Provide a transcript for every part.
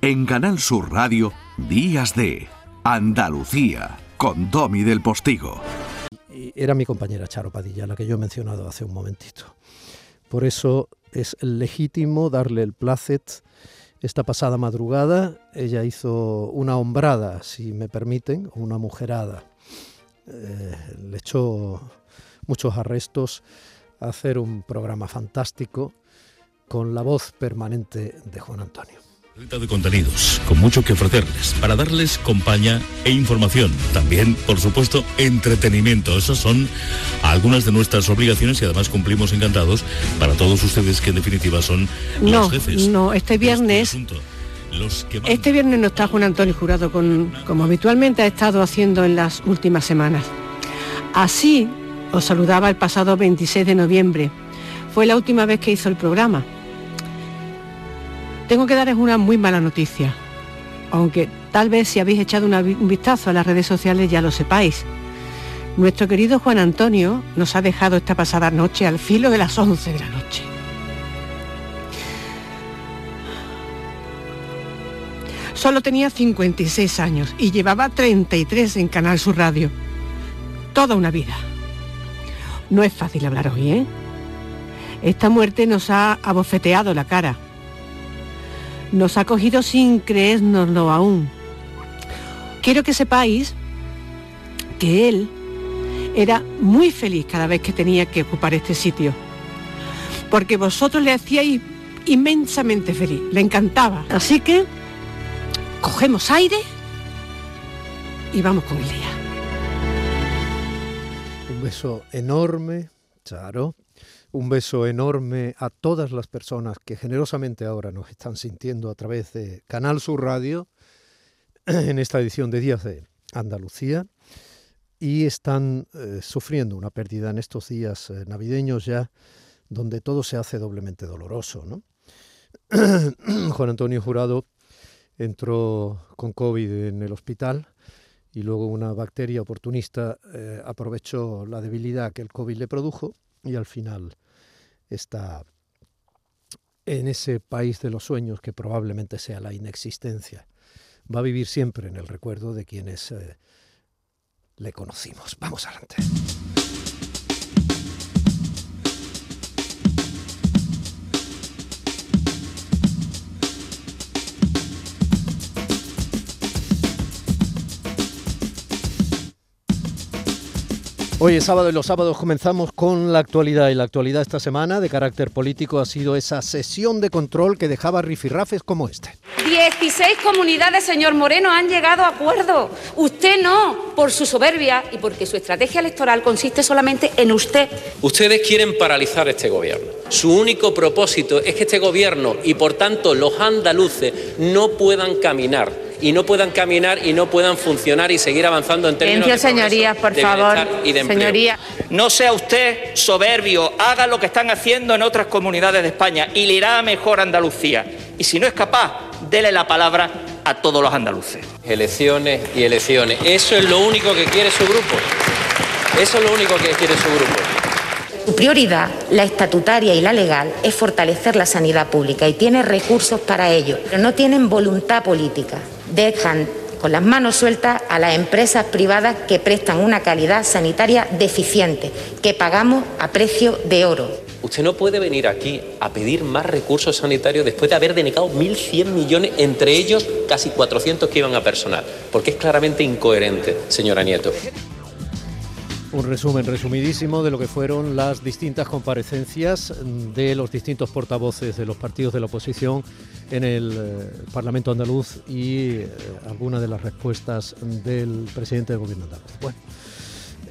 En Canal Sur Radio, Días de Andalucía, con Domi del Postigo. Era mi compañera Charo Padilla, la que yo he mencionado hace un momentito. Por eso es legítimo darle el placet. Esta pasada madrugada ella hizo una hombrada, si me permiten, una mujerada. Eh, le echó muchos arrestos a hacer un programa fantástico con la voz permanente de Juan Antonio de contenidos, con mucho que ofrecerles, para darles compañía e información. También, por supuesto, entretenimiento. Esas son algunas de nuestras obligaciones y además cumplimos encantados para todos ustedes que en definitiva son los jefes. No, este viernes... Este viernes no está Juan Antonio Jurado con, como habitualmente ha estado haciendo en las últimas semanas. Así os saludaba el pasado 26 de noviembre. Fue la última vez que hizo el programa tengo que darles una muy mala noticia, aunque tal vez si habéis echado un vistazo a las redes sociales ya lo sepáis. Nuestro querido Juan Antonio nos ha dejado esta pasada noche al filo de las 11 de la noche. Solo tenía 56 años y llevaba 33 en Canal Sur Radio. Toda una vida. No es fácil hablar hoy, ¿eh? Esta muerte nos ha abofeteado la cara nos ha cogido sin creérnoslo aún. Quiero que sepáis que él era muy feliz cada vez que tenía que ocupar este sitio, porque vosotros le hacíais inmensamente feliz, le encantaba. Así que cogemos aire y vamos con el día. Un beso enorme, Charo, un beso enorme a todas las personas que generosamente ahora nos están sintiendo a través de Canal Sur Radio en esta edición de Días de Andalucía y están eh, sufriendo una pérdida en estos días eh, navideños ya donde todo se hace doblemente doloroso. Juan Antonio Jurado entró con COVID en el hospital y luego una bacteria oportunista eh, aprovechó la debilidad que el COVID le produjo y al final está en ese país de los sueños que probablemente sea la inexistencia. Va a vivir siempre en el recuerdo de quienes eh, le conocimos. Vamos adelante. Hoy es sábado y los sábados comenzamos con la actualidad y la actualidad esta semana de carácter político ha sido esa sesión de control que dejaba rifirrafes como este. 16 comunidades, señor Moreno, han llegado a acuerdo. Usted no, por su soberbia y porque su estrategia electoral consiste solamente en usted. Ustedes quieren paralizar este gobierno. Su único propósito es que este gobierno y por tanto los andaluces no puedan caminar y no puedan caminar y no puedan funcionar y seguir avanzando en términos de señorías, por favor. Y de Señoría. No sea usted soberbio, haga lo que están haciendo en otras comunidades de España y le irá mejor a Andalucía. Y si no es capaz, dele la palabra a todos los andaluces. Elecciones y elecciones. Eso es lo único que quiere su grupo. Eso es lo único que quiere su grupo. Su prioridad, la estatutaria y la legal, es fortalecer la sanidad pública y tiene recursos para ello, pero no tienen voluntad política dejan con las manos sueltas a las empresas privadas que prestan una calidad sanitaria deficiente, que pagamos a precio de oro. Usted no puede venir aquí a pedir más recursos sanitarios después de haber denegado 1.100 millones, entre ellos casi 400 que iban a personal, porque es claramente incoherente, señora Nieto. Un resumen resumidísimo de lo que fueron las distintas comparecencias de los distintos portavoces de los partidos de la oposición en el eh, Parlamento andaluz y eh, algunas de las respuestas del presidente del gobierno andaluz. Bueno,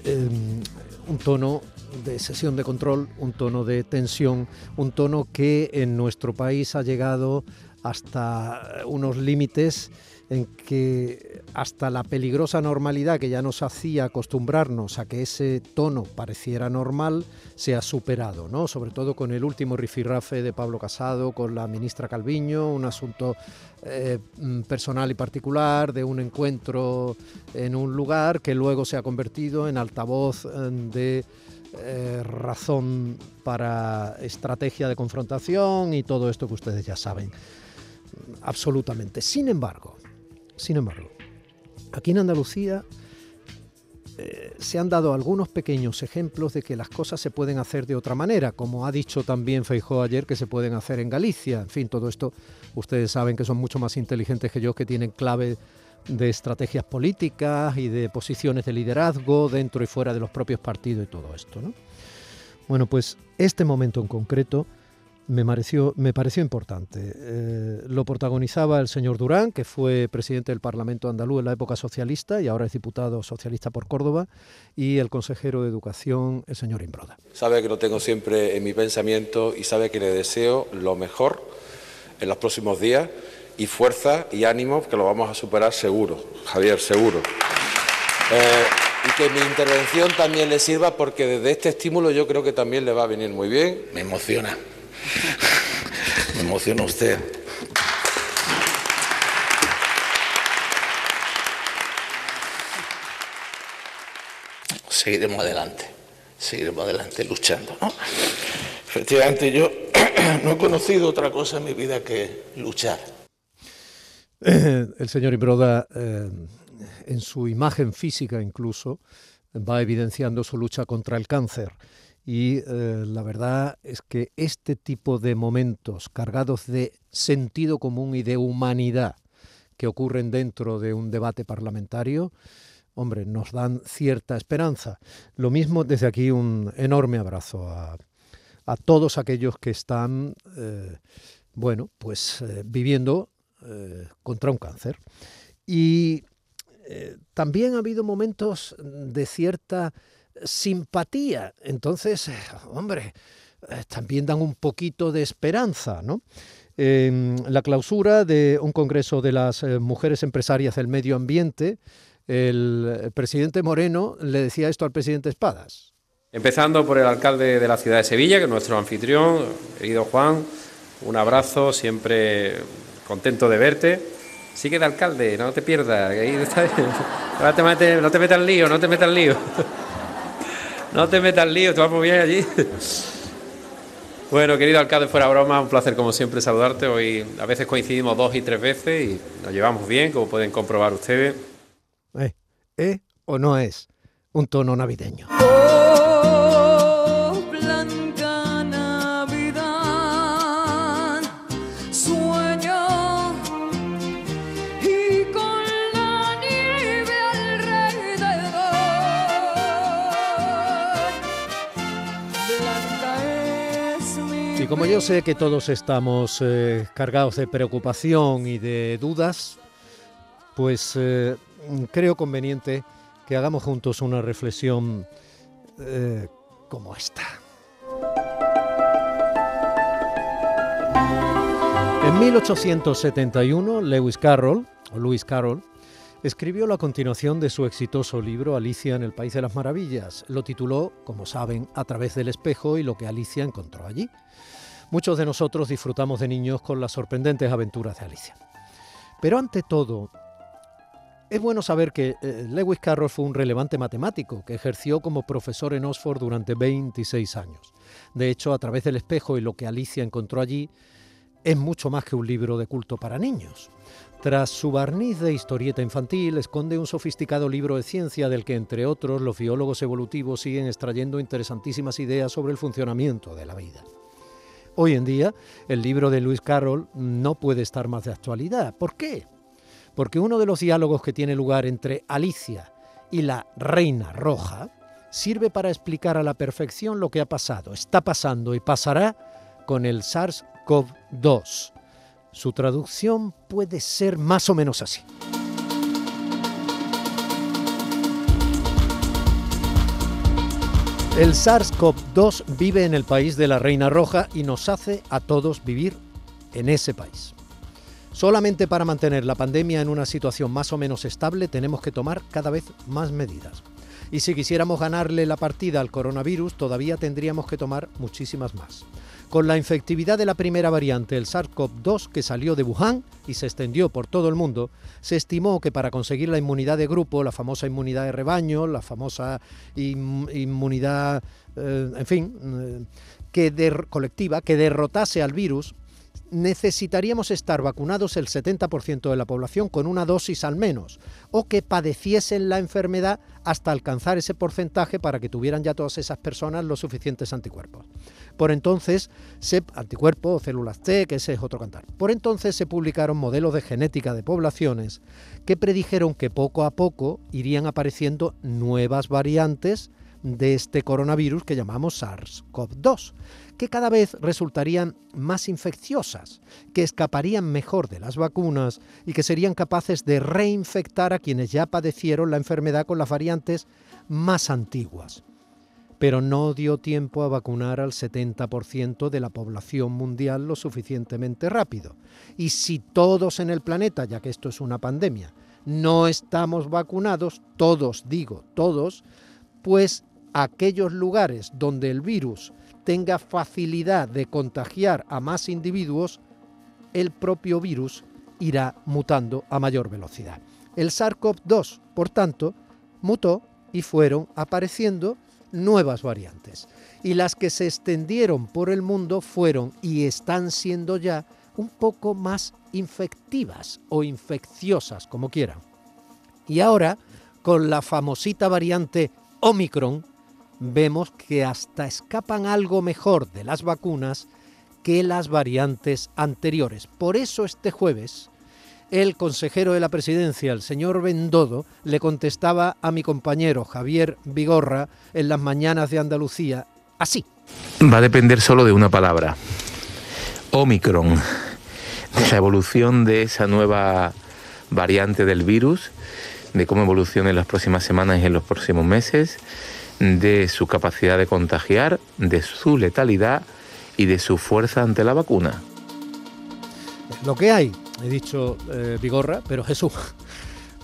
em, un tono de sesión de control, un tono de tensión, un tono que en nuestro país ha llegado hasta unos límites en que hasta la peligrosa normalidad que ya nos hacía acostumbrarnos a que ese tono pareciera normal se ha superado, ¿no? Sobre todo con el último rifirrafe de Pablo Casado con la ministra Calviño, un asunto eh, mm, personal y particular de un encuentro en un lugar que luego se ha convertido en altavoz eh, de eh, razón para estrategia de confrontación y todo esto que ustedes ya saben. absolutamente. Sin embargo, sin embargo, aquí en Andalucía eh, se han dado algunos pequeños ejemplos de que las cosas se pueden hacer de otra manera, como ha dicho también Feijó ayer que se pueden hacer en Galicia. En fin, todo esto ustedes saben que son mucho más inteligentes que yo, que tienen clave de estrategias políticas y de posiciones de liderazgo dentro y fuera de los propios partidos y todo esto. Bueno, pues este momento en concreto me pareció, me pareció importante. Eh, lo protagonizaba el señor Durán, que fue presidente del Parlamento andaluz en la época socialista y ahora es diputado socialista por Córdoba, y el consejero de Educación, el señor Imbroda. Sabe que lo tengo siempre en mi pensamiento y sabe que le deseo lo mejor en los próximos días y fuerza y ánimo, que lo vamos a superar seguro, Javier, seguro. Eh, y que mi intervención también le sirva porque desde este estímulo yo creo que también le va a venir muy bien. Me emociona. Me emociona usted. Seguiremos adelante, seguiremos adelante luchando. ¿no? Efectivamente, yo no he conocido otra cosa en mi vida que luchar. El señor Imbroda, eh, en su imagen física incluso, va evidenciando su lucha contra el cáncer. Y eh, la verdad es que este tipo de momentos cargados de sentido común y de humanidad que ocurren dentro de un debate parlamentario, hombre, nos dan cierta esperanza. Lo mismo desde aquí un enorme abrazo a, todos aquellos que están, eh, bueno, pues eh, viviendo contra un cáncer. Y también ha habido momentos de cierta simpatía. Entonces, hombre, eh, también dan un poquito de esperanza, ¿no? la clausura de un congreso de las eh, mujeres empresarias del medio ambiente, el presidente Moreno le decía esto al presidente Espadas. Empezando por el alcalde de la ciudad de Sevilla, que es nuestro anfitrión, querido Juan, un abrazo, siempre contento de verte. Sigue de alcalde, no te pierdas, no te metas, metas lío, no te metas lío. No te metas lío, te vamos bien allí. Bueno, querido alcalde, fuera broma, un placer como siempre saludarte. Hoy a veces coincidimos dos y tres veces y nos llevamos bien, como pueden comprobar ustedes. ¿Eh? ¿Eh? ¿O no es un tono navideño? Como yo sé que todos estamos eh, cargados de preocupación y de dudas, pues eh, creo conveniente que hagamos juntos una reflexión eh, como esta. En 1871, Lewis Carroll, o Lewis Carroll, escribió la continuación de su exitoso libro Alicia en el País de las Maravillas. Lo tituló, como saben, A través del espejo y lo que Alicia encontró allí. Muchos de nosotros disfrutamos de niños con las sorprendentes aventuras de Alicia. Pero ante todo, es bueno saber que eh, Lewis Carroll fue un relevante matemático que ejerció como profesor en Oxford durante 26 años. De hecho, a través del espejo y lo que Alicia encontró allí, es mucho más que un libro de culto para niños. Tras su barniz de historieta infantil, esconde un sofisticado libro de ciencia del que, entre otros, los biólogos evolutivos siguen extrayendo interesantísimas ideas sobre el funcionamiento de la vida. Hoy en día, el libro de Lewis Carroll no puede estar más de actualidad. ¿Por qué? Porque uno de los diálogos que tiene lugar entre Alicia y la Reina Roja sirve para explicar a la perfección lo que ha pasado, está pasando y pasará con el SARS-CoV-2. Su traducción puede ser más o menos así. El SARS-CoV-2 vive en el país de la Reina Roja y nos hace a todos vivir en ese país. Solamente para mantener la pandemia en una situación más o menos estable tenemos que tomar cada vez más medidas. Y si quisiéramos ganarle la partida al coronavirus, todavía tendríamos que tomar muchísimas más. Con la infectividad de la primera variante, el SARS-CoV-2, que salió de Wuhan y se extendió por todo el mundo, se estimó que para conseguir la inmunidad de grupo, la famosa inmunidad de rebaño, la famosa inmunidad, eh, en fin, eh, que colectiva, que derrotase al virus, necesitaríamos estar vacunados el 70% de la población con una dosis al menos, o que padeciesen la enfermedad hasta alcanzar ese porcentaje para que tuvieran ya todas esas personas los suficientes anticuerpos. Por entonces, se, anticuerpos o células T, que ese es otro cantar. Por entonces se publicaron modelos de genética de poblaciones que predijeron que poco a poco irían apareciendo nuevas variantes de este coronavirus que llamamos SARS-CoV-2 que cada vez resultarían más infecciosas, que escaparían mejor de las vacunas y que serían capaces de reinfectar a quienes ya padecieron la enfermedad con las variantes más antiguas. Pero no dio tiempo a vacunar al 70% de la población mundial lo suficientemente rápido. Y si todos en el planeta, ya que esto es una pandemia, no estamos vacunados, todos digo, todos, pues aquellos lugares donde el virus tenga facilidad de contagiar a más individuos, el propio virus irá mutando a mayor velocidad. El SARS-CoV-2, por tanto, mutó y fueron apareciendo nuevas variantes. Y las que se extendieron por el mundo fueron y están siendo ya un poco más infectivas o infecciosas, como quieran. Y ahora, con la famosita variante Omicron, vemos que hasta escapan algo mejor de las vacunas que las variantes anteriores. Por eso este jueves el consejero de la presidencia, el señor Bendodo, le contestaba a mi compañero Javier Vigorra en las mañanas de Andalucía así. Va a depender solo de una palabra, Omicron, de la evolución de esa nueva variante del virus, de cómo evoluciona en las próximas semanas y en los próximos meses de su capacidad de contagiar, de su letalidad y de su fuerza ante la vacuna. Lo que hay, he dicho eh, Vigorra, pero Jesús.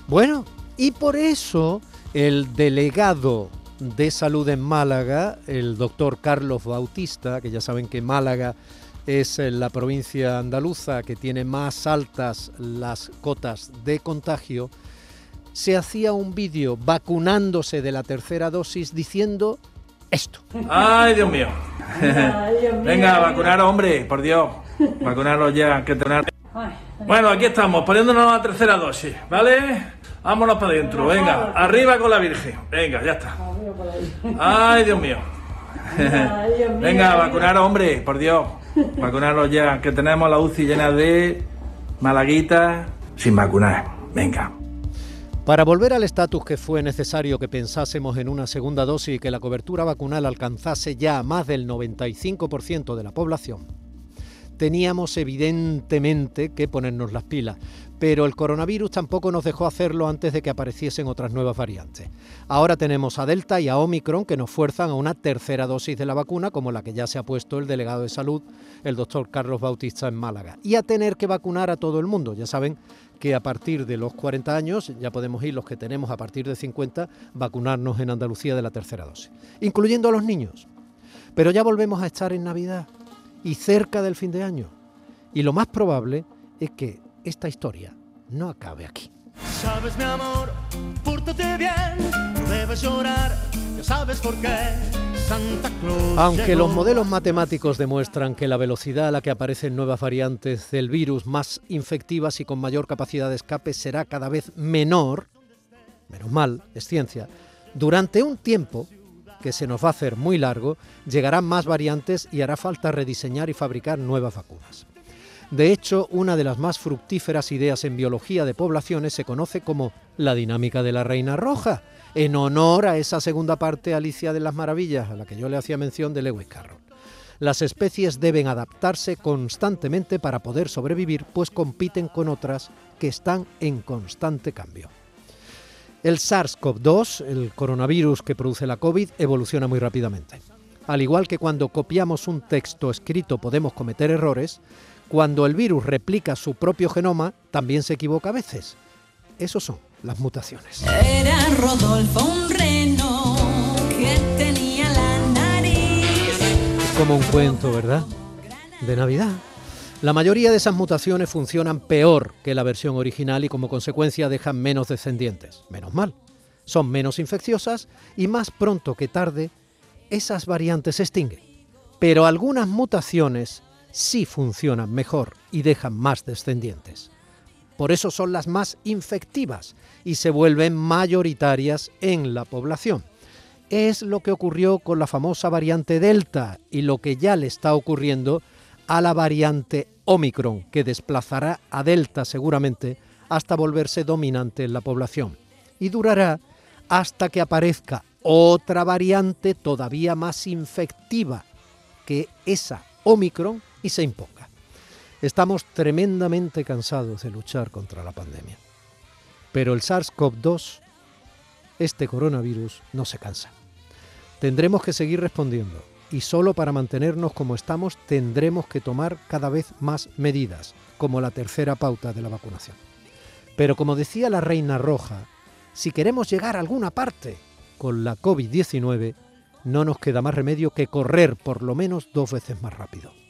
Bueno, y por eso el delegado de salud en Málaga, el doctor Carlos Bautista, que ya saben que Málaga es la provincia andaluza que tiene más altas las cotas de contagio, se hacía un vídeo vacunándose de la tercera dosis diciendo esto. Ay, Dios mío. Venga, vacunar hombre, por Dios. Vacunarlos ya, que tener. Bueno, aquí estamos, poniéndonos la tercera dosis, ¿vale? Vámonos para adentro, venga, arriba con la Virgen. Venga, ya está. Ay, Dios mío. Venga, vacunar hombre, por Dios. Vacunarlos ya, que tenemos la UCI llena de malaguitas sin vacunar. Venga. Para volver al estatus que fue necesario que pensásemos en una segunda dosis y que la cobertura vacunal alcanzase ya más del 95% de la población, teníamos evidentemente que ponernos las pilas, pero el coronavirus tampoco nos dejó hacerlo antes de que apareciesen otras nuevas variantes. Ahora tenemos a Delta y a Omicron que nos fuerzan a una tercera dosis de la vacuna, como la que ya se ha puesto el delegado de salud, el doctor Carlos Bautista en Málaga, y a tener que vacunar a todo el mundo. Ya saben que a partir de los 40 años, ya podemos ir los que tenemos a partir de 50, vacunarnos en Andalucía de la tercera dosis, incluyendo a los niños. Pero ya volvemos a estar en Navidad y cerca del fin de año. Y lo más probable es que esta historia no acabe aquí. Sabes, mi amor, bien, debes llorar, ya sabes por qué. Aunque los modelos matemáticos demuestran que la velocidad a la que aparecen nuevas variantes del virus más infectivas y con mayor capacidad de escape será cada vez menor, menos mal, es ciencia, durante un tiempo que se nos va a hacer muy largo, llegarán más variantes y hará falta rediseñar y fabricar nuevas vacunas. De hecho, una de las más fructíferas ideas en biología de poblaciones se conoce como la dinámica de la reina roja, en honor a esa segunda parte Alicia de las Maravillas, a la que yo le hacía mención de Lewis Carroll. Las especies deben adaptarse constantemente para poder sobrevivir, pues compiten con otras que están en constante cambio. El SARS-CoV-2, el coronavirus que produce la COVID, evoluciona muy rápidamente. Al igual que cuando copiamos un texto escrito podemos cometer errores, cuando el virus replica su propio genoma también se equivoca a veces. Esos son las mutaciones. Era Rodolfo un reno que tenía la nariz. Es como un cuento, ¿verdad? De Navidad. La mayoría de esas mutaciones funcionan peor que la versión original y como consecuencia dejan menos descendientes. Menos mal. Son menos infecciosas y más pronto que tarde esas variantes se extinguen. Pero algunas mutaciones sí funcionan mejor y dejan más descendientes. Por eso son las más infectivas y se vuelven mayoritarias en la población. Es lo que ocurrió con la famosa variante Delta y lo que ya le está ocurriendo a la variante Omicron, que desplazará a Delta seguramente hasta volverse dominante en la población. Y durará hasta que aparezca otra variante todavía más infectiva que esa Omicron y se imponga. Estamos tremendamente cansados de luchar contra la pandemia. Pero el SARS-CoV-2, este coronavirus, no se cansa. Tendremos que seguir respondiendo y solo para mantenernos como estamos tendremos que tomar cada vez más medidas, como la tercera pauta de la vacunación. Pero como decía la Reina Roja, si queremos llegar a alguna parte con la COVID-19, no nos queda más remedio que correr por lo menos dos veces más rápido.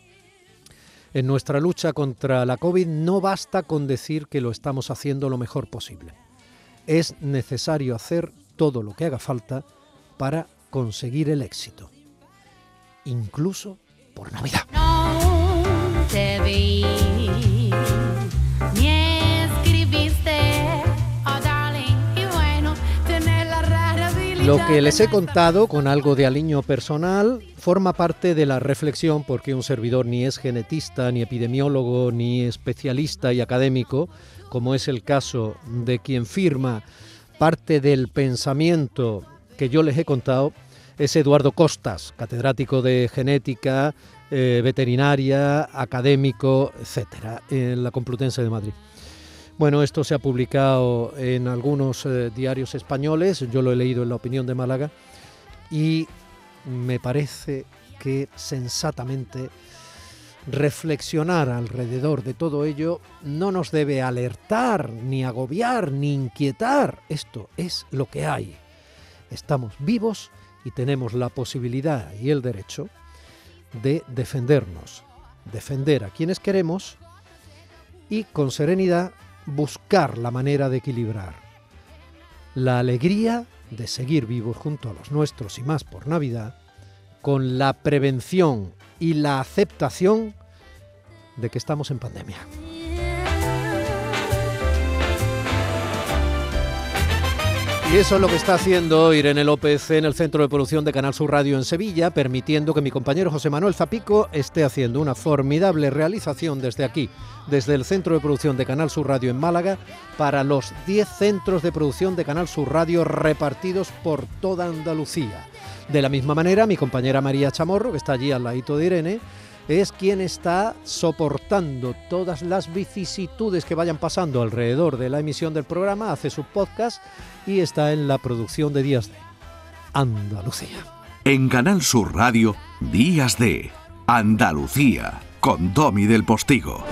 En nuestra lucha contra la COVID no basta con decir que lo estamos haciendo lo mejor posible. Es necesario hacer todo lo que haga falta para conseguir el éxito, incluso por Navidad. Lo que les he contado con algo de aliño personal forma parte de la reflexión porque un servidor ni es genetista, ni epidemiólogo, ni especialista y académico, como es el caso de quien firma parte del pensamiento que yo les he contado, es Eduardo Costas, catedrático de genética, eh, veterinaria, académico, etcétera, en la Complutense de Madrid. Bueno, esto se ha publicado en algunos eh, diarios españoles, yo lo he leído en La Opinión de Málaga, y me parece que sensatamente reflexionar alrededor de todo ello no nos debe alertar, ni agobiar, ni inquietar. Esto es lo que hay. Estamos vivos y tenemos la posibilidad y el derecho de defendernos, defender a quienes queremos y con serenidad buscar la manera de equilibrar la alegría de seguir vivos junto a los nuestros y más por Navidad, con la prevención y la aceptación de que estamos en pandemia. Y eso es lo que está haciendo Irene López en el Centro de Producción de Canal Sur Radio en Sevilla, permitiendo que mi compañero José Manuel Zapico esté haciendo una formidable realización desde aquí, desde el Centro de Producción de Canal Sur Radio en Málaga, para los 10 centros de producción de Canal Sur Radio repartidos por toda Andalucía. De la misma manera, mi compañera María Chamorro, que está allí al ladito de Irene, es quien está soportando todas las vicisitudes que vayan pasando alrededor de la emisión del programa, hace su podcast y está en la producción de Días de Andalucía. En Canal Sur Radio, Días de Andalucía, con Domi del Postigo.